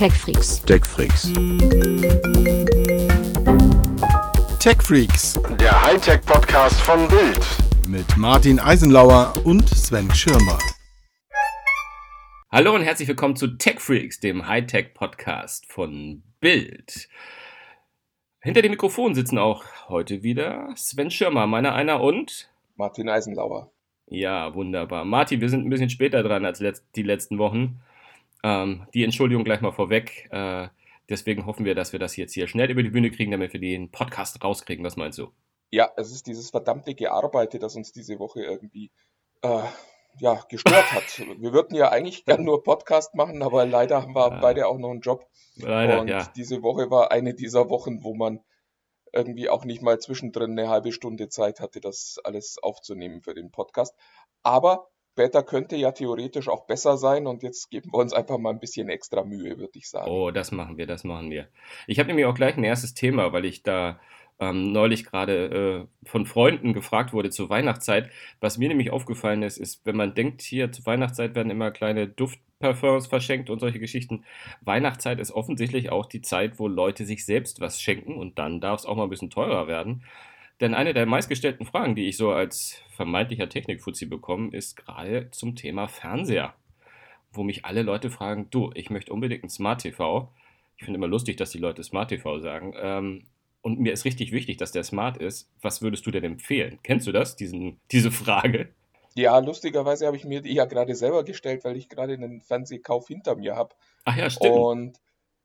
TechFreaks. TechFreaks. TechFreaks Der Hightech-Podcast von Bild. mit Martin Eisenlauer und Sven Schirmer. Hallo und herzlich willkommen zu TechFreaks, dem Hightech-Podcast von Bild. Hinter dem Mikrofon sitzen auch heute wieder Sven Schirmer, meiner einer und Martin Eisenlauer. ja, wunderbar. Martin, wir sind ein bisschen später dran als die letzten Wochen. Ähm, die Entschuldigung gleich mal vorweg. Äh, deswegen hoffen wir, dass wir das jetzt hier schnell über die Bühne kriegen, damit wir den Podcast rauskriegen. Was meinst du? Ja, es ist dieses verdammte Gearbeite, das uns diese Woche irgendwie äh, ja, gestört hat. Wir würden ja eigentlich gern nur Podcast machen, aber leider haben wir Ja. beide auch noch einen Job. Leider, und ja. diese Woche war eine dieser Wochen, wo man irgendwie auch nicht mal zwischendrin eine halbe Stunde Zeit hatte, das alles aufzunehmen für den Podcast. Aber später könnte ja theoretisch auch besser sein und jetzt geben wir uns einfach mal ein bisschen extra Mühe, würde ich sagen. Oh, das machen wir, das machen wir. Ich habe nämlich auch gleich ein erstes Thema, weil ich da ähm, neulich gerade äh, von Freunden gefragt wurde zur Weihnachtszeit. Was mir nämlich aufgefallen ist, ist, wenn man denkt, hier zur Weihnachtszeit werden immer kleine Duftparfums verschenkt und solche Geschichten. Weihnachtszeit ist offensichtlich auch die Zeit, wo Leute sich selbst was schenken und dann darf es auch mal ein bisschen teurer werden. Denn eine der meistgestellten Fragen, die ich so als vermeintlicher Technikfuzzi bekomme, ist gerade zum Thema Fernseher wo mich alle Leute fragen, du, ich möchte unbedingt ein Smart TV. Ich finde immer lustig, dass die Leute Smart TV sagen. Ähm, und mir ist richtig wichtig, dass der smart ist. Was würdest du denn empfehlen? Kennst du das, diesen, diese Frage? Ja, lustigerweise habe ich mir die ja gerade selber gestellt, weil ich gerade einen Fernsehkauf hinter mir habe. Ach ja, stimmt. Und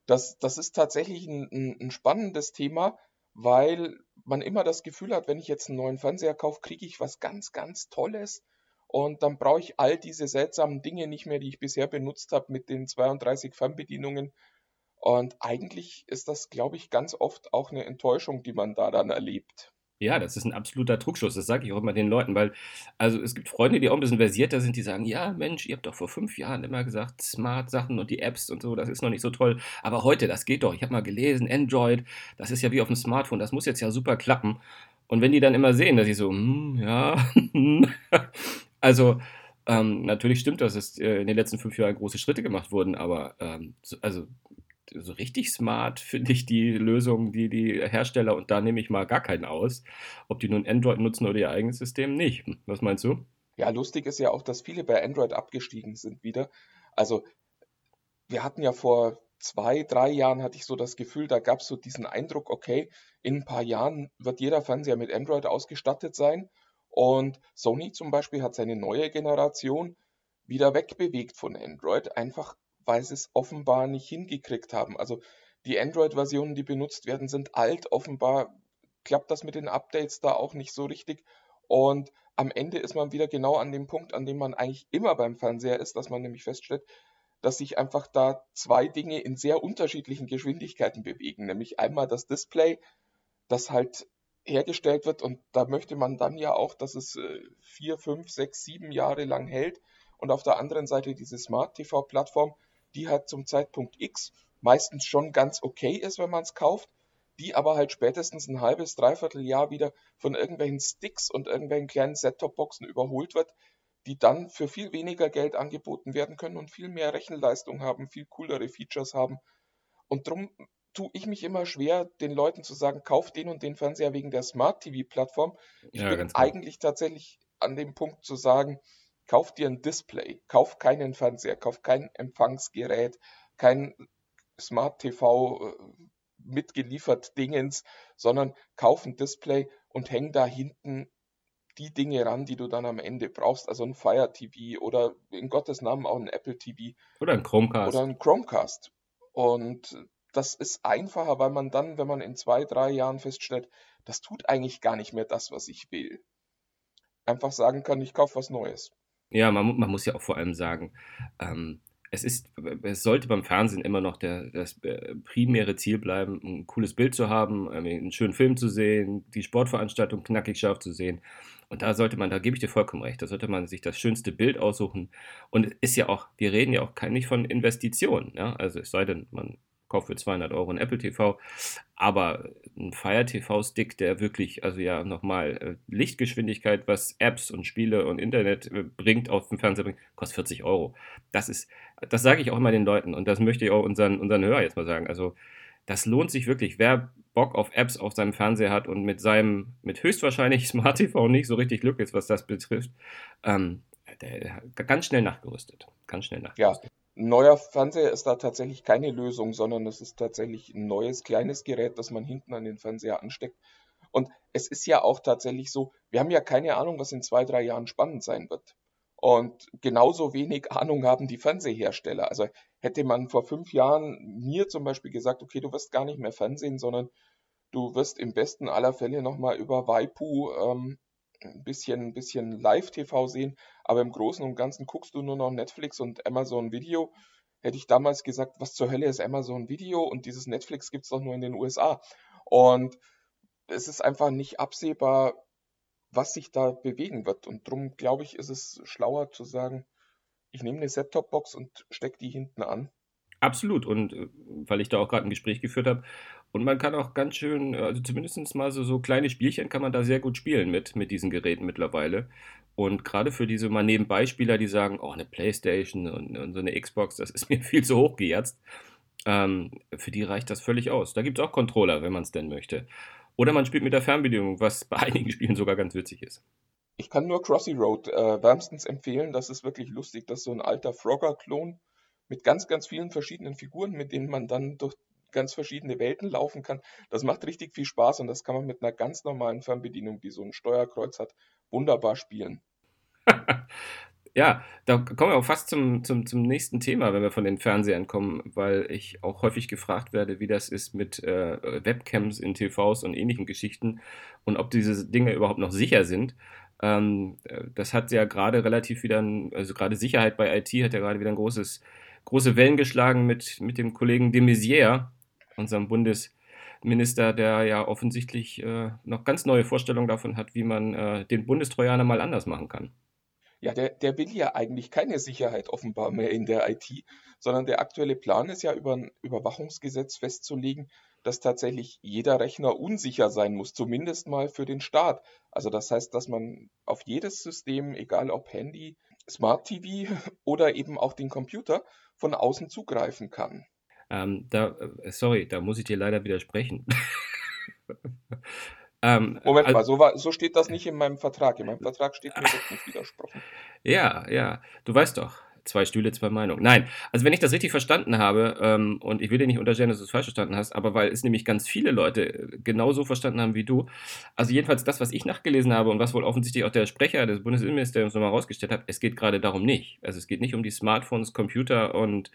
das, das ist tatsächlich ein, ein, ein spannendes Thema, weil man immer das Gefühl hat, wenn ich jetzt einen neuen Fernseher kaufe, kriege ich was ganz, ganz Tolles. Und dann brauche ich all diese seltsamen Dinge nicht mehr, die ich bisher benutzt habe mit den 32 Fernbedienungen. Und eigentlich ist das, glaube ich, ganz oft auch eine Enttäuschung, die man da dann erlebt. Ja, das ist ein absoluter Trugschluss. Das sage ich auch immer den Leuten, weil, also es gibt Freunde, die auch ein bisschen versierter sind, die sagen, ja, Mensch, ihr habt doch vor fünf Jahren immer gesagt, Smart-Sachen und die Apps und so, das ist noch nicht so toll. Aber heute, das geht doch. Ich habe mal gelesen, Android, das ist ja wie auf dem Smartphone, das muss jetzt ja super klappen. Und wenn die dann immer sehen, dass ich so, hm, ja, also ähm, natürlich stimmt, dass es äh, in den letzten fünf Jahren große Schritte gemacht wurden, aber ähm, so, also so richtig smart finde ich die Lösung, die die Hersteller, und da nehme ich mal gar keinen aus, ob die nun Android nutzen oder ihr eigenes System, nicht. Was meinst du? Ja, lustig ist ja auch, dass viele bei Android abgestiegen sind wieder. Also wir hatten ja vor zwei, drei Jahren, hatte ich so das Gefühl, da gab es so diesen Eindruck, okay, in ein paar Jahren wird jeder Fernseher mit Android ausgestattet sein. Und Sony zum Beispiel hat seine neue Generation wieder wegbewegt von Android, einfach weil sie es offenbar nicht hingekriegt haben. Also die Android-Versionen, die benutzt werden, sind alt. Offenbar klappt das mit den Updates da auch nicht so richtig. Und am Ende ist man wieder genau an dem Punkt, an dem man eigentlich immer beim Fernseher ist, dass man nämlich feststellt, dass sich einfach da zwei Dinge in sehr unterschiedlichen Geschwindigkeiten bewegen. Nämlich einmal das Display, das halt hergestellt wird und da möchte man dann ja auch, dass es äh, vier, fünf, sechs, sieben Jahre lang hält. Und auf der anderen Seite diese Smart TV-Plattform, die halt zum Zeitpunkt X meistens schon ganz okay ist, wenn man es kauft, die aber halt spätestens ein halbes, dreiviertel Jahr wieder von irgendwelchen Sticks und irgendwelchen kleinen Set-Top-Boxen überholt wird, die dann für viel weniger Geld angeboten werden können und viel mehr Rechenleistung haben, viel coolere Features haben. Und darum tue ich mich immer schwer, den Leuten zu sagen, kauf den und den Fernseher wegen der Smart TV-Plattform. Ich Ja, bin genau. eigentlich tatsächlich an dem Punkt zu sagen, kauf dir ein Display, kauf keinen Fernseher, kauf kein Empfangsgerät, kein Smart TV äh, mitgeliefert Dingens, sondern kauf ein Display und häng da hinten die Dinge ran, die du dann am Ende brauchst. Also ein Fire TV oder in Gottes Namen auch ein Apple TV Oder ein Chromecast? oder ein Chromecast. Und das ist einfacher, weil man dann, wenn man in zwei, drei Jahren feststellt, das tut eigentlich gar nicht mehr das, was ich will. Einfach sagen kann, ich kaufe was Neues. Ja, man, man muss ja auch vor allem sagen, ähm, es ist, es sollte beim Fernsehen immer noch der, das äh, primäre Ziel bleiben, ein cooles Bild zu haben, einen schönen Film zu sehen, die Sportveranstaltung knackig scharf zu sehen. Und da sollte man, da gebe ich dir vollkommen recht, da sollte man sich das schönste Bild aussuchen. Und es ist ja auch, wir reden ja auch nicht von Investitionen, ja. Also es sei denn, man kaufe für 200 Euro ein Apple TV. Aber ein Fire TV Stick, der wirklich, also ja, nochmal äh, Lichtgeschwindigkeit, was Apps und Spiele und Internet äh, bringt, auf dem Fernseher bringt, kostet 40 Euro. Das ist, das sage ich auch immer den Leuten und das möchte ich auch unseren, unseren Hörer jetzt mal sagen. Also, das lohnt sich wirklich. Wer Bock auf Apps auf seinem Fernseher hat und mit seinem, mit höchstwahrscheinlich Smart TV nicht so richtig Glück ist, was das betrifft, ähm, der, ganz schnell nachgerüstet. Ganz schnell nachgerüstet. Ja, neuer Fernseher ist da tatsächlich keine Lösung, sondern es ist tatsächlich ein neues kleines Gerät, das man hinten an den Fernseher ansteckt. Und es ist ja auch tatsächlich so, wir haben ja keine Ahnung, was in zwei, drei Jahren spannend sein wird. Und genauso wenig Ahnung haben die Fernsehersteller. Also hätte man vor fünf Jahren mir zum Beispiel gesagt, okay, du wirst gar nicht mehr Fernsehen, sondern du wirst im besten aller Fälle nochmal über Waipu ähm, ein bisschen, ein bisschen Live-TV sehen, aber im Großen und Ganzen guckst du nur noch Netflix und Amazon Video. Hätte ich damals gesagt, was zur Hölle ist Amazon Video und dieses Netflix gibt es doch nur in den USA. Und es ist einfach nicht absehbar, was sich da bewegen wird. Und darum glaube ich, ist es schlauer zu sagen, ich nehme eine Set-Top-Box und stecke die hinten an. Absolut. Und äh, weil ich da auch gerade ein Gespräch geführt habe. Und man kann auch ganz schön, also zumindest mal so, so kleine Spielchen kann man da sehr gut spielen mit, mit diesen Geräten mittlerweile. Und gerade für diese mal Nebenbeispieler, die sagen, oh, eine Playstation und, und so eine Xbox, das ist mir viel zu hoch gejetzt. Ähm, für die reicht das völlig aus. Da gibt es auch Controller, wenn man es denn möchte. Oder man spielt mit der Fernbedienung, was bei einigen Spielen sogar ganz witzig ist. Ich kann nur Crossy Road äh, wärmstens empfehlen. Das ist wirklich lustig. Das ist so ein alter Frogger-Klon mit ganz, ganz vielen verschiedenen Figuren, mit denen man dann durch ganz verschiedene Welten laufen kann. Das macht richtig viel Spaß und das kann man mit einer ganz normalen Fernbedienung, die so ein Steuerkreuz hat, wunderbar spielen. Ja, da kommen wir auch fast zum, zum, zum nächsten Thema, wenn wir von den Fernsehern kommen, weil ich auch häufig gefragt werde, wie das ist mit äh, Webcams in TVs und ähnlichen Geschichten und ob diese Dinge überhaupt noch sicher sind. Ähm, das hat ja gerade relativ wieder, ein, also gerade Sicherheit bei IT hat ja gerade wieder ein großes, große Wellen geschlagen mit, mit dem Kollegen de Maizière, unserem Bundesminister, der ja offensichtlich äh, noch ganz neue Vorstellungen davon hat, wie man äh, den Bundestrojaner mal anders machen kann. Ja, der, der will ja eigentlich keine Sicherheit offenbar mehr in der IT, sondern der aktuelle Plan ist ja über ein Überwachungsgesetz festzulegen, dass tatsächlich jeder Rechner unsicher sein muss, zumindest mal für den Staat. Also das heißt, dass man auf jedes System, egal ob Handy, Smart TV oder eben auch den Computer, von außen zugreifen kann. Ähm, da, äh, sorry, da muss ich dir leider widersprechen. Ähm, Moment also, mal, so, war, so, steht das nicht in meinem Vertrag. In meinem Vertrag steht mir das nicht widersprochen. Ja, ja, du weißt doch. Zwei Stühle, zwei Meinungen. Nein, also wenn ich das richtig verstanden habe, ähm, und ich will dir nicht unterstellen, dass du es falsch verstanden hast, aber weil es nämlich ganz viele Leute äh, genauso verstanden haben wie du, also jedenfalls das, was ich nachgelesen habe und was wohl offensichtlich auch der Sprecher des Bundesinnenministeriums nochmal rausgestellt hat, es geht gerade darum nicht. Also es geht nicht um die Smartphones, Computer und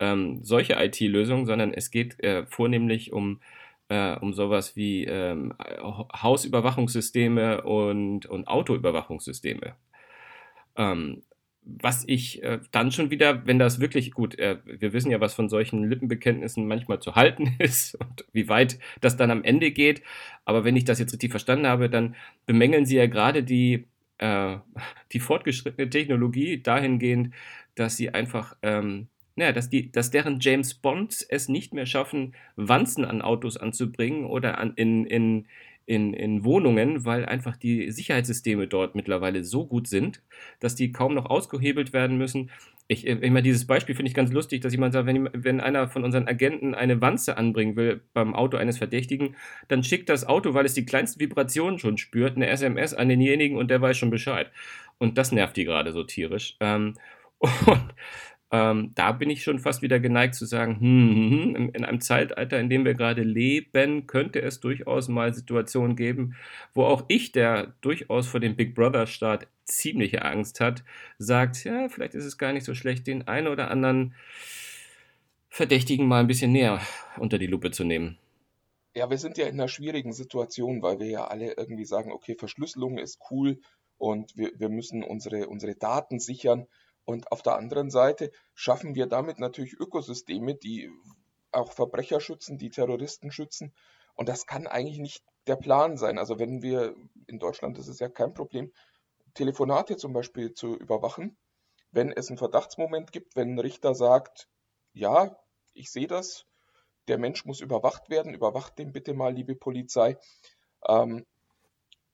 ähm, solche IT-Lösungen, sondern es geht äh, vornehmlich um äh, um sowas wie ähm, Hausüberwachungssysteme und, und Autoüberwachungssysteme. Ähm, was ich äh, dann schon wieder, wenn das wirklich gut, äh, wir wissen ja, was von solchen Lippenbekenntnissen manchmal zu halten ist und wie weit das dann am Ende geht. Aber wenn ich das jetzt richtig verstanden habe, dann bemängeln sie ja gerade die, äh, die fortgeschrittene Technologie dahingehend, dass sie einfach ähm, naja, dass, die, dass deren James Bonds es nicht mehr schaffen, Wanzen an Autos anzubringen oder an, in, in, in, in Wohnungen, weil einfach die Sicherheitssysteme dort mittlerweile so gut sind, dass die kaum noch ausgehebelt werden müssen. Ich, ich meine, dieses Beispiel finde ich ganz lustig, dass jemand sagt, wenn, wenn einer von unseren Agenten eine Wanze anbringen will beim Auto eines Verdächtigen, dann schickt das Auto, weil es die kleinsten Vibrationen schon spürt, eine SMS an denjenigen und der weiß schon Bescheid. Und das nervt die gerade so tierisch. Ähm, und ähm, da bin ich schon fast wieder geneigt zu sagen, hm, hm, hm, in, in einem Zeitalter, in dem wir gerade leben, könnte es durchaus mal Situationen geben, wo auch ich, der durchaus vor dem Big Brother-Staat ziemliche Angst hat, sagt, ja, vielleicht ist es gar nicht so schlecht, den einen oder anderen Verdächtigen mal ein bisschen näher unter die Lupe zu nehmen. Ja, wir sind ja in einer schwierigen Situation, weil wir ja alle irgendwie sagen, okay, Verschlüsselung ist cool und wir, wir müssen unsere, unsere Daten sichern. Und auf der anderen Seite schaffen wir damit natürlich Ökosysteme, die auch Verbrecher schützen, die Terroristen schützen. Und das kann eigentlich nicht der Plan sein. Also wenn wir in Deutschland, das ist ja kein Problem, Telefonate zum Beispiel zu überwachen, wenn es einen Verdachtsmoment gibt, wenn ein Richter sagt, ja, ich sehe das, der Mensch muss überwacht werden, überwacht den bitte mal, liebe Polizei. Ähm,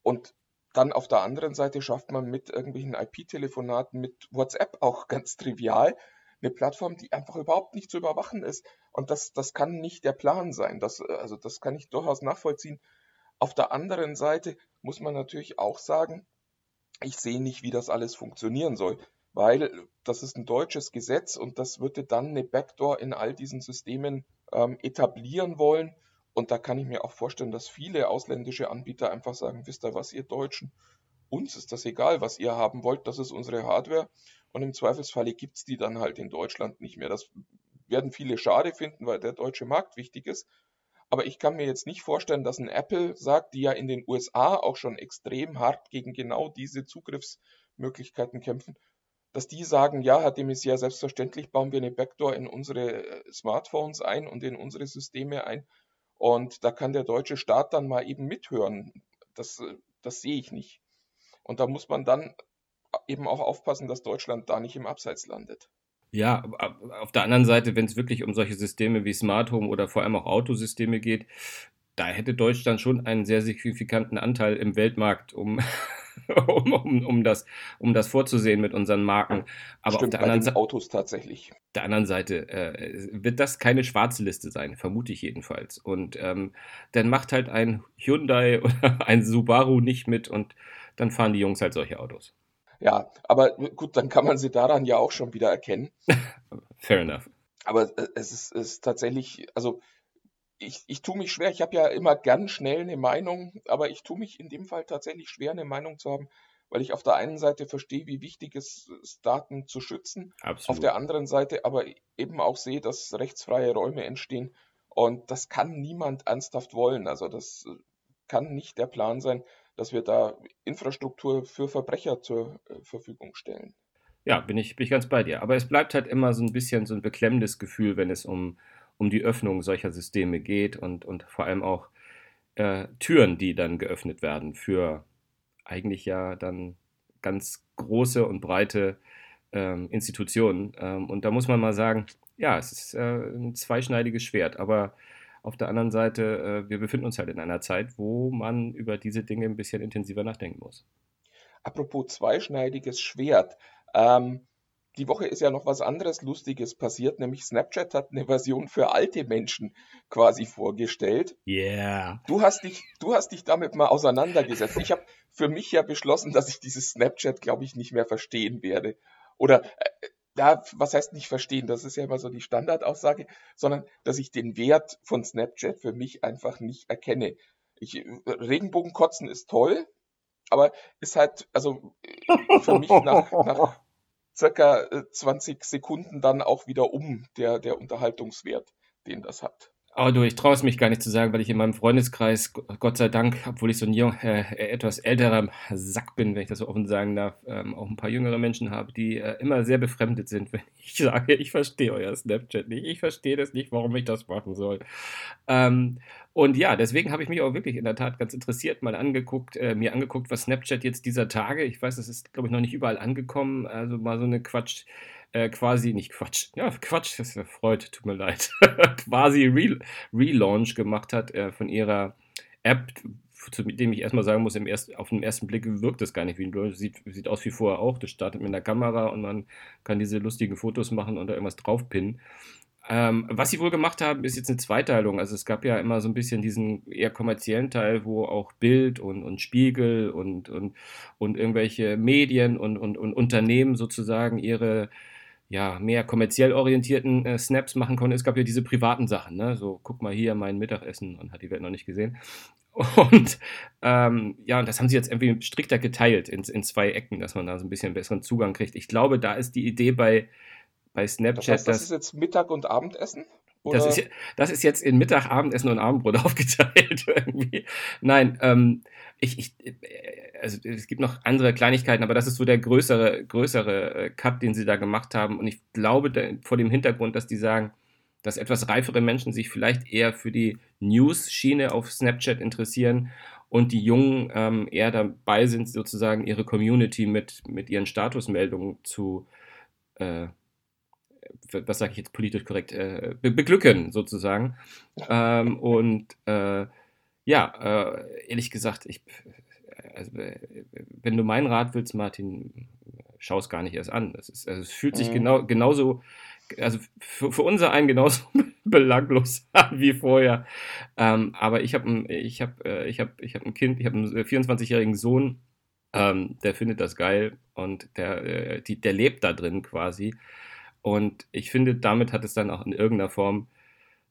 und dann auf der anderen Seite schafft man mit irgendwelchen IP-Telefonaten, mit WhatsApp auch ganz trivial, eine Plattform, die einfach überhaupt nicht zu überwachen ist. Und das, das kann nicht der Plan sein. Das, also das kann ich durchaus nachvollziehen. Auf der anderen Seite muss man natürlich auch sagen, ich sehe nicht, wie das alles funktionieren soll, weil das ist ein deutsches Gesetz und das würde dann eine Backdoor in all diesen Systemen ähm, etablieren wollen. Und da kann ich mir auch vorstellen, dass viele ausländische Anbieter einfach sagen, wisst ihr was, ihr Deutschen, uns ist das egal, was ihr haben wollt, das ist unsere Hardware. Und im Zweifelsfalle gibt es die dann halt in Deutschland nicht mehr. Das werden viele schade finden, weil der deutsche Markt wichtig ist. Aber ich kann mir jetzt nicht vorstellen, dass ein Apple sagt, die ja in den USA auch schon extrem hart gegen genau diese Zugriffsmöglichkeiten kämpfen, dass die sagen, ja, Herr de selbstverständlich bauen wir eine Backdoor in unsere äh, Smartphones ein und in unsere Systeme ein. Und da kann der deutsche Staat dann mal eben mithören. Das, äh, das sehe ich nicht. Und da muss man dann eben auch aufpassen, dass Deutschland da nicht im Abseits landet. Ja, auf der anderen Seite, wenn es wirklich um solche Systeme wie Smart Home oder vor allem auch Autosysteme geht, da hätte Deutschland schon einen sehr signifikanten Anteil im Weltmarkt, um, um, um, um, das, um das vorzusehen mit unseren Marken. Aber Stimmt, auf der anderen Seite. Autos tatsächlich. der anderen Seite äh, wird das keine schwarze Liste sein, vermute ich jedenfalls. Und ähm, dann macht halt ein Hyundai oder ein Subaru nicht mit und dann fahren die Jungs halt solche Autos. Ja, aber gut, dann kann man sie daran ja auch schon wieder erkennen. Fair enough. Aber äh, es ist, ist tatsächlich, also ich, ich tue mich schwer, ich habe ja immer gern schnell eine Meinung, aber ich tue mich in dem Fall tatsächlich schwer, eine Meinung zu haben, weil ich auf der einen Seite verstehe, wie wichtig es ist, Daten zu schützen, Absolut. auf der anderen Seite aber eben auch sehe, dass rechtsfreie Räume entstehen und das kann niemand ernsthaft wollen. Also das kann nicht der Plan sein, dass wir da Infrastruktur für Verbrecher zur äh, Verfügung stellen. Ja, bin ich, bin ich ganz bei dir. Aber es bleibt halt immer so ein bisschen so ein beklemmendes Gefühl, wenn es um, um die Öffnung solcher Systeme geht und, und vor allem auch äh, Türen, die dann geöffnet werden für eigentlich ja dann ganz große und breite ähm, Institutionen. Ähm, und da muss man mal sagen, ja, es ist äh, ein zweischneidiges Schwert, aber auf der anderen Seite, äh, wir befinden uns halt in einer Zeit, wo man über diese Dinge ein bisschen intensiver nachdenken muss. Apropos zweischneidiges Schwert. Ähm, die Woche ist ja noch was anderes Lustiges passiert, nämlich Snapchat hat eine Version für alte Menschen quasi vorgestellt. Yeah. Du hast dich, du hast dich damit mal auseinandergesetzt. Ich habe für mich ja beschlossen, dass ich dieses Snapchat, glaube ich, nicht mehr verstehen werde. Oder äh, ja, was heißt nicht verstehen, das ist ja immer so die Standardaussage, sondern dass ich den Wert von Snapchat für mich einfach nicht erkenne. Ich, Regenbogenkotzen ist toll, aber ist halt, also für mich nach, nach circa 20 Sekunden dann auch wieder um der, der Unterhaltungswert, den das hat. Aber du, ich traue es mich gar nicht zu sagen, weil ich in meinem Freundeskreis, Gott sei Dank, obwohl ich so ein jung, äh, etwas älterer Sack bin, wenn ich das so offen sagen darf, ähm, auch ein paar jüngere Menschen habe, die äh, immer sehr befremdet sind, wenn ich sage, ich verstehe euer Snapchat nicht, ich verstehe das nicht, warum ich das machen soll. Ähm, und ja, deswegen habe ich mich auch wirklich in der Tat ganz interessiert mal angeguckt, äh, mir angeguckt, was Snapchat jetzt dieser Tage, ich weiß, das ist, glaube ich, noch nicht überall angekommen, also mal so eine Quatsch äh, quasi, nicht Quatsch, ja, Quatsch, das ist ja Freud, tut mir leid, quasi Re Relaunch gemacht hat äh, von ihrer App, zu dem ich erstmal sagen muss, im erst, auf den ersten Blick wirkt das gar nicht wie ein Relaunch, sieht, sieht aus wie vorher auch, das startet mit einer Kamera und man kann diese lustigen Fotos machen und da irgendwas draufpinnen. Ähm, was sie wohl gemacht haben, ist jetzt eine Zweiteilung. Also es gab ja immer so ein bisschen diesen eher kommerziellen Teil, wo auch Bild und, und Spiegel und, und, und irgendwelche Medien und, und, und Unternehmen sozusagen ihre ja, mehr kommerziell orientierten äh, Snaps machen konnte. Es gab ja diese privaten Sachen, ne? So, guck mal hier mein Mittagessen und hat die Welt noch nicht gesehen. Und ähm, ja, und das haben sie jetzt irgendwie strikter geteilt in, in zwei Ecken, dass man da so ein bisschen besseren Zugang kriegt. Ich glaube, da ist die Idee bei, bei Snapchat. Das, heißt, das ist jetzt Mittag- und Abendessen? Das ist, das ist, jetzt in Mittag, Abendessen und Abendbrot aufgeteilt irgendwie. Nein, ähm, ich, ich, also es gibt noch andere Kleinigkeiten, aber das ist so der größere, größere äh, Cut, den sie da gemacht haben. Und ich glaube da, vor dem Hintergrund, dass die sagen, dass etwas reifere Menschen sich vielleicht eher für die News-Schiene auf Snapchat interessieren und die Jungen ähm, eher dabei sind, sozusagen ihre Community mit, mit ihren Statusmeldungen zu, äh, was sage ich jetzt politisch korrekt, äh, be beglücken sozusagen. Ähm, und äh, ja, äh, ehrlich gesagt, ich, also, wenn du meinen Rat willst, Martin, schau es gar nicht erst an. Es, ist, also es fühlt sich mhm. genau, genauso, also für, für unser einen genauso belanglos an wie vorher. Ähm, aber ich habe ich hab, äh, ich hab, ich hab ein Kind, ich habe einen 24-jährigen Sohn, ähm, der findet das geil und der, äh, die, der lebt da drin quasi. Und ich finde, damit hat es dann auch in irgendeiner Form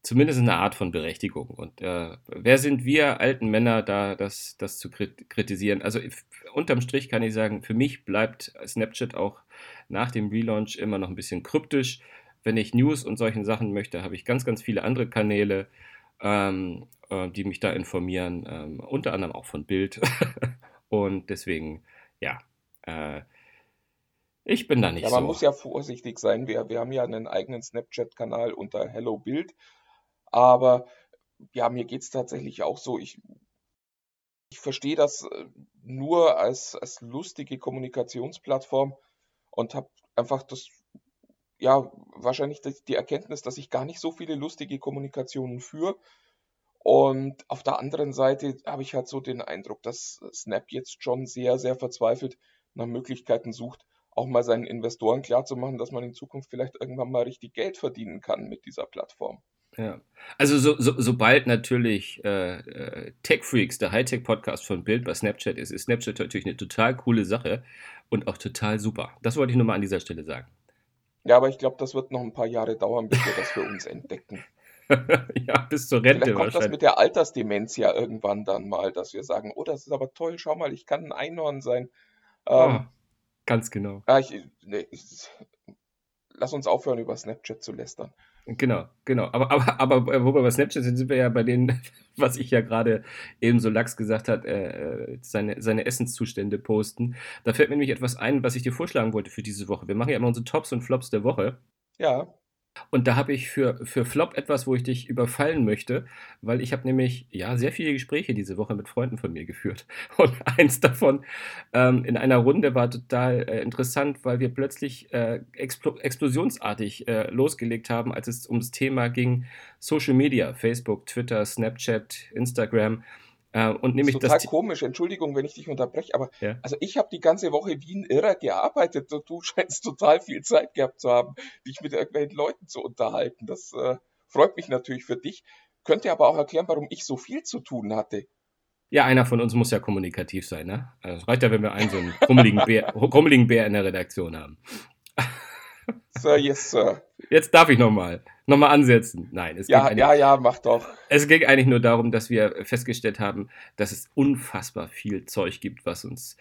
zumindest eine Art von Berechtigung. Und äh, wer sind wir alten Männer da, das, das zu kritisieren? Also unterm Strich kann ich sagen, für mich bleibt Snapchat auch nach dem Relaunch immer noch ein bisschen kryptisch. Wenn ich News und solchen Sachen möchte, habe ich ganz, ganz viele andere Kanäle, ähm, äh, die mich da informieren, ähm, unter anderem auch von Bild. und deswegen, ja, äh, ich bin da nicht ja, man so. Man muss ja vorsichtig sein. Wir, wir haben ja einen eigenen Snapchat-Kanal unter Hello Bild. Aber ja, mir geht es tatsächlich auch so. Ich, ich verstehe das äh, nur als, als lustige Kommunikationsplattform und habe einfach das, ja, wahrscheinlich die Erkenntnis, dass ich gar nicht so viele lustige Kommunikationen führe. Und auf der anderen Seite habe ich halt so den Eindruck, dass Snap jetzt schon sehr, sehr verzweifelt nach Möglichkeiten sucht, auch mal seinen Investoren klarzumachen, dass man in Zukunft vielleicht irgendwann mal richtig Geld verdienen kann mit dieser Plattform. Ja. Also so, so, sobald natürlich äh, äh, Tech Freaks, der Hightech-Podcast von Bild bei Snapchat ist, ist Snapchat natürlich eine total coole Sache und auch total super. Das wollte ich nur mal an dieser Stelle sagen. Ja, aber ich glaube, das wird noch ein paar Jahre dauern, bis wir das für uns entdecken. ja, bis zur Rente Vielleicht kommt das mit der Altersdemenz ja irgendwann dann mal, dass wir sagen, oh, das ist aber toll, schau mal, ich kann ein Einhorn sein. Ähm, oh, ganz genau. Ich, nee, ich, lass uns aufhören, über Snapchat zu lästern. Genau, genau. Aber, aber, aber äh, wo wir bei Snapchat sind, sind wir ja bei denen, was ich ja gerade eben so lax gesagt hat, äh, seine, seine Essenszustände posten. Da fällt mir nämlich etwas ein, was ich dir vorschlagen wollte für diese Woche. Wir machen ja immer unsere Tops und Flops der Woche. Ja. Und da habe ich für, für Flop etwas, wo ich dich überfallen möchte, weil ich habe nämlich ja sehr viele Gespräche diese Woche mit Freunden von mir geführt. Und eins davon ähm, in einer Runde war total äh, interessant, weil wir plötzlich äh, expl explosionsartig äh, losgelegt haben, als es ums Thema ging Social Media, Facebook, Twitter, Snapchat, Instagram. Äh, und nämlich das ist total das komisch, Entschuldigung, wenn ich dich unterbreche, aber ja. also ich habe die ganze Woche wie ein Irrer gearbeitet und du scheinst total viel Zeit gehabt zu haben, dich mit irgendwelchen Leuten zu unterhalten. Das äh, freut mich natürlich für dich. Könnte aber auch erklären, warum ich so viel zu tun hatte. Ja, einer von uns muss ja kommunikativ sein, ne? Also es reicht ja, wenn wir einen so einen krummeligen Bär, krummeligen Bär in der Redaktion haben. Sir, yes, Sir. Jetzt darf ich nochmal nochmal ansetzen. Nein, es ja, ja, ja, mach doch. Es ging eigentlich nur darum, dass wir festgestellt haben, dass es unfassbar viel Zeug gibt, was uns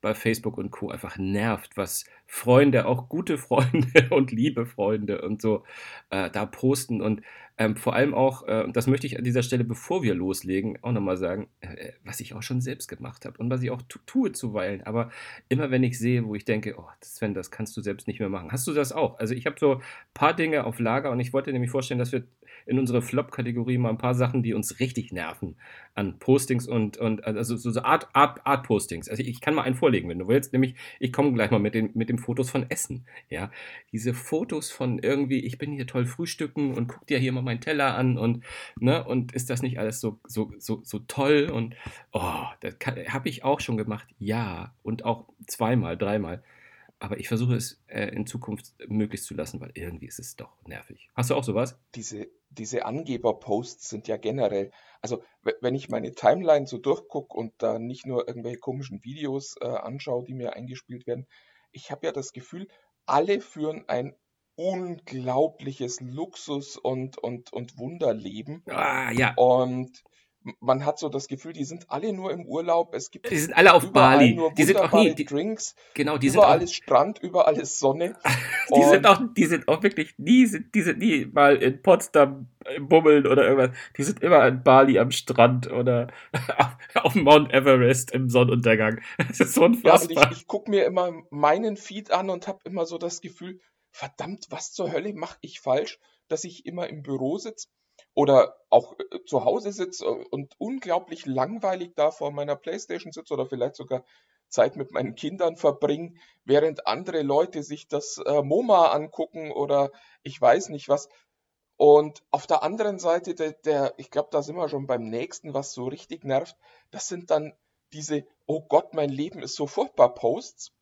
bei Facebook und Co. einfach nervt, was Freunde, auch gute Freunde und liebe Freunde und so äh, da posten und ähm, vor allem auch, äh, das möchte ich an dieser Stelle, bevor wir loslegen, auch nochmal sagen, äh, was ich auch schon selbst gemacht habe und was ich auch tue zuweilen. Aber immer wenn ich sehe, wo ich denke, oh, Sven, das kannst du selbst nicht mehr machen. Hast du das auch? Also ich habe so ein paar Dinge auf Lager und ich wollte nämlich vorstellen, dass wir in unsere Flop-Kategorie mal ein paar Sachen, die uns richtig nerven an Postings und, und also so Art, Art, Art Postings. Also ich kann mal einen vorlegen, wenn du willst. Nämlich, ich komme gleich mal mit den, mit den Fotos von Essen. Ja, diese Fotos von irgendwie, ich bin hier toll frühstücken und guck dir hier mal meinen Teller an und, ne, und ist das nicht alles so, so, so, so toll? Und oh, das habe ich auch schon gemacht, ja. Und auch zweimal, dreimal. Aber ich versuche es äh, in Zukunft möglichst zu lassen, weil irgendwie ist es doch nervig. Hast du auch sowas? Diese, diese Angeber-Posts sind ja generell, also wenn ich meine Timeline so durchgucke und da nicht nur irgendwelche komischen Videos äh, anschaue, die mir eingespielt werden, ich habe ja das Gefühl, alle führen ein unglaubliches Luxus- und, und, und Wunderleben. Ah, ja. Und man hat so das Gefühl, die sind alle nur im Urlaub. Es gibt die sind alle auf Bali. Nur die sind auch nie die, Drinks. Genau, die überall sind auch, ist Strand, überall ist Sonne. die sind auch, die sind auch wirklich nie, sind, die sind nie mal in Potsdam bummeln oder irgendwas. Die sind immer in Bali am Strand oder auf Mount Everest im Sonnenuntergang. Das ist so unfassbar. Ja, ich, ich gucke mir immer meinen Feed an und habe immer so das Gefühl, verdammt, was zur Hölle mache ich falsch, dass ich immer im Büro sitze oder auch äh, zu Hause sitze und unglaublich langweilig da vor meiner Playstation sitze oder vielleicht sogar Zeit mit meinen Kindern verbringe, während andere Leute sich das äh, MoMA angucken oder ich weiß nicht was. Und auf der anderen Seite, der, der ich glaube, da sind wir schon beim nächsten, was so richtig nervt, das sind dann diese, oh Gott, mein Leben ist so furchtbar Posts,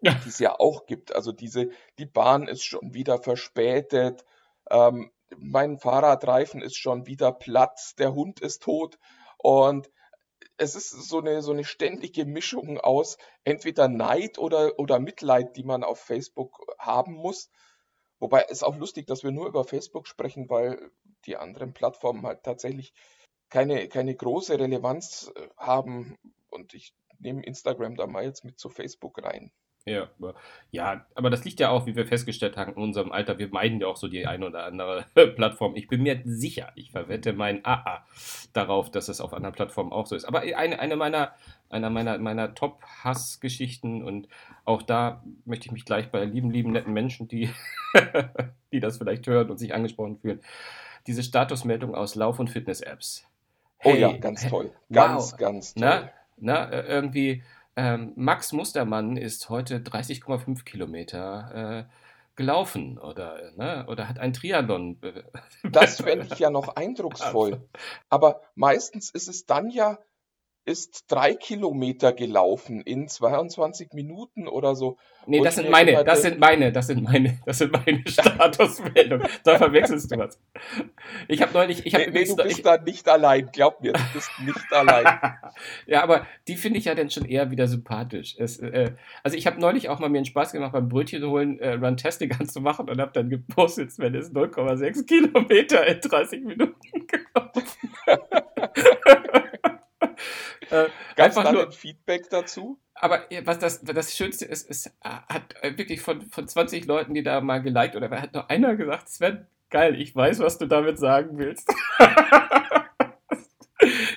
ja. die es ja auch gibt. Also diese, die Bahn ist schon wieder verspätet, ähm, mein Fahrradreifen ist schon wieder platt, der Hund ist tot und es ist so eine, so eine ständige Mischung aus entweder Neid oder, oder Mitleid, die man auf Facebook haben muss. Wobei es auch lustig, dass wir nur über Facebook sprechen, weil die anderen Plattformen halt tatsächlich keine, keine große Relevanz äh, haben. Und ich nehme Instagram da mal jetzt mit zu Facebook rein. Ja, ja, aber das liegt ja auch, wie wir festgestellt haben, in unserem Alter. Wir meiden ja auch so die eine oder andere Plattform. Ich bin mir sicher, ich verwette mein AA darauf, dass es auf anderen Plattformen auch so ist. Aber eine, eine meiner, einer meiner, meiner Top-Hass-Geschichten und auch da möchte ich mich gleich bei lieben, lieben, netten Menschen, die, die das vielleicht hören und sich angesprochen fühlen, diese Statusmeldung aus Lauf- und Fitness-Apps. Hey, oh ja, ganz toll. Ganz, wow. ganz toll. Na, na, irgendwie ähm, Max Mustermann ist heute 30,5 Kilometer äh, gelaufen oder, ne, oder hat ein Triathlon. Das fände ich ja noch eindrucksvoll. Aber meistens ist es dann ja ist drei Kilometer gelaufen in 22 Minuten oder so. Nee, das sind meine, das sind meine, das sind meine, das sind meine Statusmeldungen. da verwechselst du was. Ich habe neulich, ich habe nee, nee, du bist da nicht allein, glaub mir, du bist nicht allein. ja, aber die finde ich ja dann schon eher wieder sympathisch. Es, äh, also ich habe neulich auch mal mir einen Spaß gemacht, beim Brötchen holen äh, Runtastic anzumachen und habe dann gepostet, wenn es 0,6 Kilometer in 30 Minuten gelaufen. Es nur Feedback dazu? Aber was das, das Schönste ist, es hat wirklich von, von 20 Leuten, die da mal geliked oder hat nur einer gesagt, Sven, geil, ich weiß, was du damit sagen willst.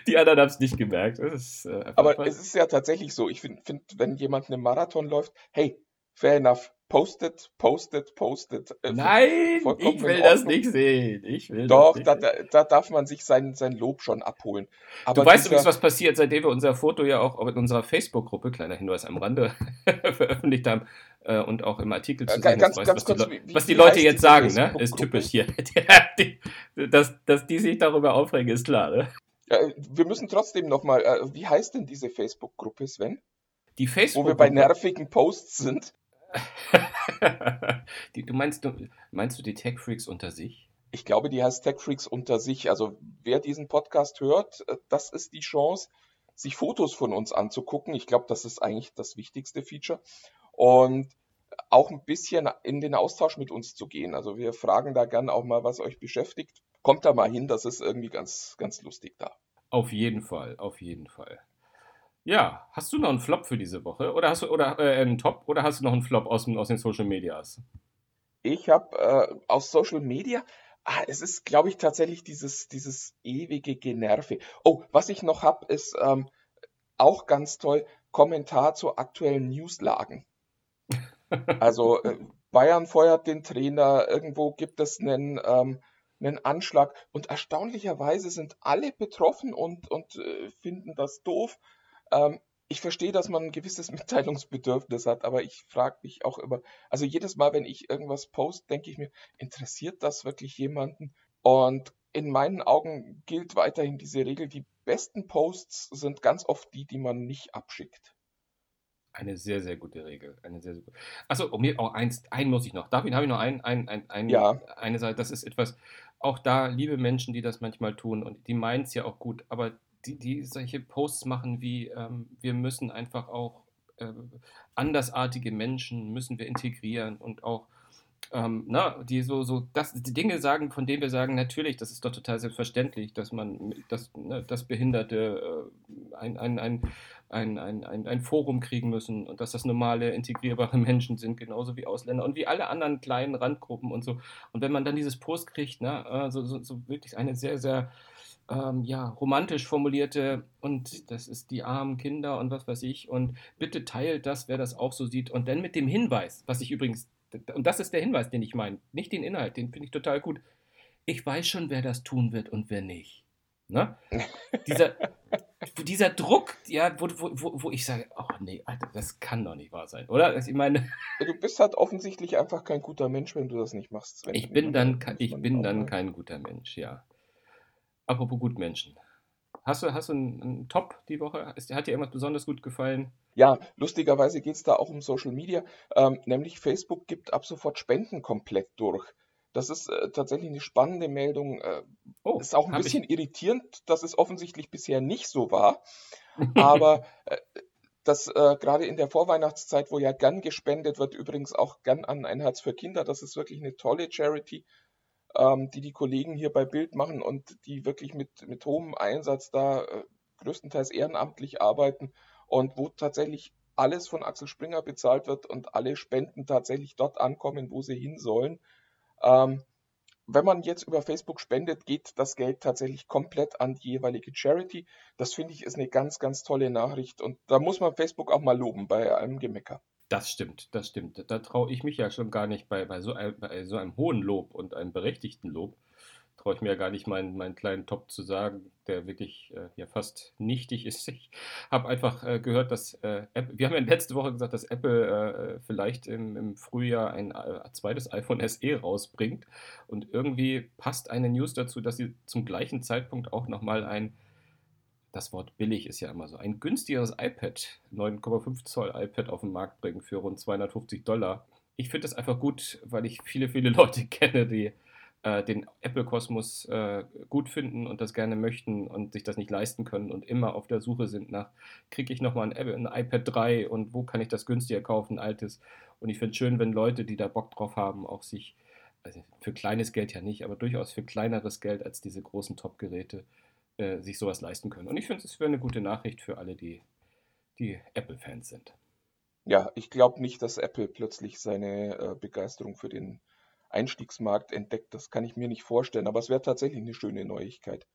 die anderen haben es nicht gemerkt. Ist, äh, Aber es ist ja tatsächlich so, ich finde, find, wenn jemand einen Marathon läuft, hey, fair enough, Postet, postet, postet. Äh, Nein, ich will das nicht sehen. Ich will Doch, nicht da, da, da, darf man sich sein, sein Lob schon abholen. Aber du weißt übrigens, was passiert, seitdem wir unser Foto ja auch in unserer Facebook-Gruppe, kleiner Hinweis am Rande, veröffentlicht haben äh, und auch im Artikel zu sehen ganz, ist, ganz was, kurz, die, wie, was die Leute jetzt sagen, ne? ist typisch hier. die, dass, dass die sich darüber aufregen, ist klar. Ne? Ja, wir müssen trotzdem nochmal, äh, wie heißt denn diese Facebook-Gruppe, Sven? Die Facebook Wo wir bei nervigen Posts sind. die, du meinst, du meinst du die Tech Freaks unter sich? Ich glaube, die heißt Tech Freaks unter sich. Also wer diesen Podcast hört, äh, das ist die Chance, sich Fotos von uns anzugucken. Ich glaube, das ist eigentlich das wichtigste Feature. Und auch ein bisschen in den Austausch mit uns zu gehen. Also wir fragen da gern auch mal, was euch beschäftigt. Kommt da mal hin, das ist irgendwie ganz, ganz lustig da. Auf jeden Fall, auf jeden Fall. Ja, hast du noch einen Flop für diese Woche? Oder hast du oder äh, einen Top oder hast du noch einen Flop aus, aus den Social Medias? Ich habe äh, aus Social Media, ah, es ist, glaube ich, tatsächlich dieses, dieses ewige Generve. Oh, was ich noch habe, ist ähm, auch ganz toll, Kommentar zu aktuellen Newslagen. also äh, Bayern feuert den Trainer, irgendwo gibt es einen, ähm, einen Anschlag und erstaunlicherweise sind alle betroffen und, und äh, finden das doof. Ähm, ich verstehe, dass man ein gewisses Mitteilungsbedürfnis hat, aber ich frage mich auch immer, also jedes Mal, wenn ich irgendwas poste, denke ich mir, interessiert das wirklich jemanden? Und in meinen Augen gilt weiterhin diese Regel, die besten Posts sind ganz oft die, die man nicht abschickt. Eine sehr, sehr gute Regel. Eine sehr, sehr gute. Achso, um mir auch eins, einen muss ich noch. Darf ich, habe ich noch einen, ein, ein, ein, ja. eine Seite, das ist etwas, auch da, liebe Menschen, die das manchmal tun und die meinen es ja auch gut, aber die, die solche Posts machen wie, ähm, wir müssen einfach auch äh, andersartige Menschen müssen wir integrieren und auch ähm, na, die so, so das, die Dinge sagen, von denen wir sagen, natürlich, das ist doch total selbstverständlich, dass man, dass, ne, dass Behinderte äh, ein, ein, ein, ein, ein, ein, Forum kriegen müssen und dass das normale, integrierbare Menschen sind, genauso wie Ausländer und wie alle anderen kleinen Randgruppen und so. Und wenn man dann dieses Post kriegt, ne, so, so, so wirklich eine sehr, sehr ähm, ja, romantisch formulierte und das ist die armen Kinder und was weiß ich und bitte teilt das, wer das auch so sieht und dann mit dem Hinweis, was ich übrigens, und das ist der Hinweis, den ich meine, nicht den Inhalt, den finde ich total gut. Ich weiß schon, wer das tun wird und wer nicht. Ne? Dieser, dieser Druck, ja, wo, wo, wo, ich sage, oh nee, Alter, das kann doch nicht wahr sein, oder? Ich meine, Du bist halt offensichtlich einfach kein guter Mensch, wenn du das nicht machst. Sven. ich bin dann, ich bin dann kein guter Mensch, ja. Apropos Gutmenschen. Hast du, hast du einen, einen Top die Woche? Ist, hat dir irgendwas besonders gut gefallen? Ja, lustigerweise geht es da auch um Social Media, ähm, nämlich Facebook gibt ab sofort Spenden komplett durch. Das ist äh, tatsächlich eine spannende Meldung. Äh, Oh, ist auch ein bisschen irritierend, dass es offensichtlich bisher nicht so war. Aber äh, dass äh, gerade in der Vorweihnachtszeit, wo ja gern gespendet wird, übrigens auch gern an ein Herz für Kinder, das ist wirklich eine tolle Charity, ähm, die die Kollegen hier bei Bild machen und die wirklich mit, mit hohem Einsatz da äh, größtenteils ehrenamtlich arbeiten und wo tatsächlich alles von Axel Springer bezahlt wird und alle Spenden tatsächlich dort ankommen, wo sie hin sollen. Ähm, wenn man jetzt über Facebook spendet, geht das Geld tatsächlich komplett an die jeweilige Charity. Das finde ich ist eine ganz, ganz tolle Nachricht und da muss man Facebook auch mal loben bei allem Gemecker. Das stimmt, das stimmt. Da traue ich mich ja schon gar nicht bei, bei, so einem, bei so einem hohen Lob und einem berechtigten Lob. Traue ich mir ja gar nicht, meinen, meinen kleinen Top zu sagen, der wirklich äh, ja fast nichtig ist. Ich habe einfach äh, gehört, dass äh, Apple, wir haben ja letzte Woche gesagt, dass Apple äh, vielleicht im, im Frühjahr ein äh, zweites iPhone SE rausbringt. Und irgendwie passt eine News dazu, dass sie zum gleichen Zeitpunkt auch nochmal ein das Wort billig ist ja immer so, ein günstigeres iPad, 9,5 Zoll iPad auf den Markt bringen für rund 250 Dollar. Ich finde das einfach gut, weil ich viele, viele Leute kenne, die äh, den Apple-Kosmos äh, gut finden und das gerne möchten und sich das nicht leisten können und immer auf der Suche sind nach, kriege ich nochmal ein, ein iPad 3 und wo kann ich das günstiger kaufen, ein altes. Und ich finde es schön, wenn Leute, die da Bock drauf haben, auch sich, also für kleines Geld ja nicht, aber durchaus für kleineres Geld als diese großen Top-Geräte, äh, sich sowas leisten können. Und ich finde, es wäre eine gute Nachricht für alle, die, die Apple-Fans sind. Ja, ich glaube nicht, dass Apple plötzlich seine äh, Begeisterung für den Einstiegsmarkt entdeckt. Das kann ich mir nicht vorstellen, aber es wäre tatsächlich eine schöne Neuigkeit.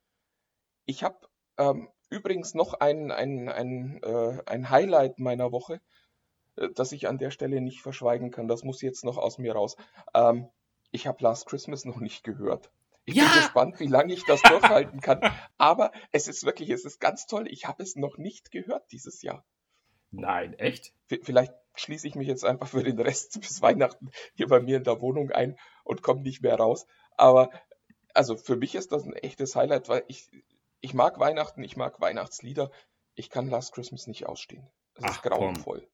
Ich habe ähm, übrigens noch ein, ein, ein, äh, ein Highlight meiner Woche, äh, das ich an der Stelle nicht verschweigen kann. Das muss jetzt noch aus mir raus. Ähm, ich habe Last Christmas noch nicht gehört. Ich Ja! bin gespannt, wie lange ich das durchhalten kann. Aber es ist wirklich, es ist ganz toll. Ich habe es noch nicht gehört dieses Jahr. Nein, echt? V- Vielleicht schließe ich mich jetzt einfach für den Rest bis Weihnachten hier bei mir in der Wohnung ein und komme nicht mehr raus. Aber also für mich ist das ein echtes Highlight, weil ich, ich mag Weihnachten, ich mag Weihnachtslieder. Ich kann Last Christmas nicht ausstehen. Es ist Ach, komm. grauenvoll.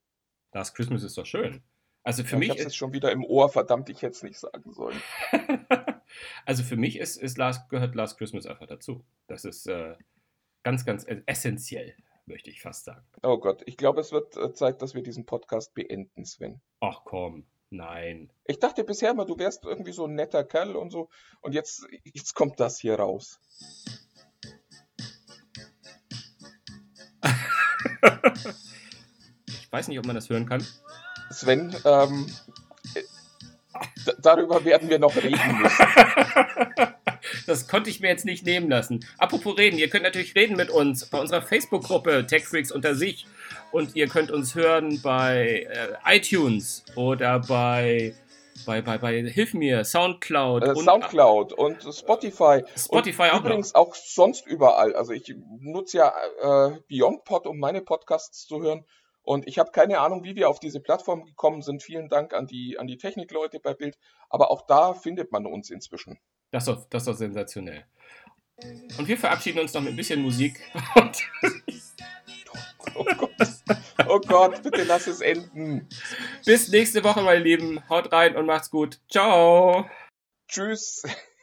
Last Christmas ist doch schön. Also für Ja, ich mich habe es schon wieder im Ohr, verdammt, ich hätte es nicht sagen sollen. also für mich ist, ist Last, gehört Last Christmas einfach dazu. Das ist äh, ganz, ganz essentiell, möchte ich fast sagen. Oh Gott, ich glaube, es wird äh, Zeit, dass wir diesen Podcast beenden, Sven. Ach komm, nein. Ich dachte bisher mal, du wärst irgendwie so ein netter Kerl und so. Und jetzt, jetzt kommt das hier raus. Ich weiß nicht, ob man das hören kann. Sven, ähm, äh, darüber werden wir noch reden müssen. Das konnte ich mir jetzt nicht nehmen lassen. Apropos reden, ihr könnt natürlich reden mit uns bei unserer Facebook-Gruppe TechFreaks unter sich. Und ihr könnt uns hören bei äh, iTunes oder bei, bei, bei, bei Hilf mir, Soundcloud. Äh, und- Soundcloud und Spotify. Spotify und auch noch. übrigens auch sonst überall. Also ich nutze ja äh, BeyondPod, um meine Podcasts zu hören. Und ich habe keine Ahnung, wie wir auf diese Plattform gekommen sind. Vielen Dank an die, an die Technikleute bei Bild. Aber auch da findet man uns inzwischen. Das ist, doch, das ist doch sensationell. Und wir verabschieden uns noch mit ein bisschen Musik. Oh Gott. Oh Gott, bitte lass es enden. bis nächste Woche, meine Lieben. Haut rein und macht's gut. Ciao. Tschüss.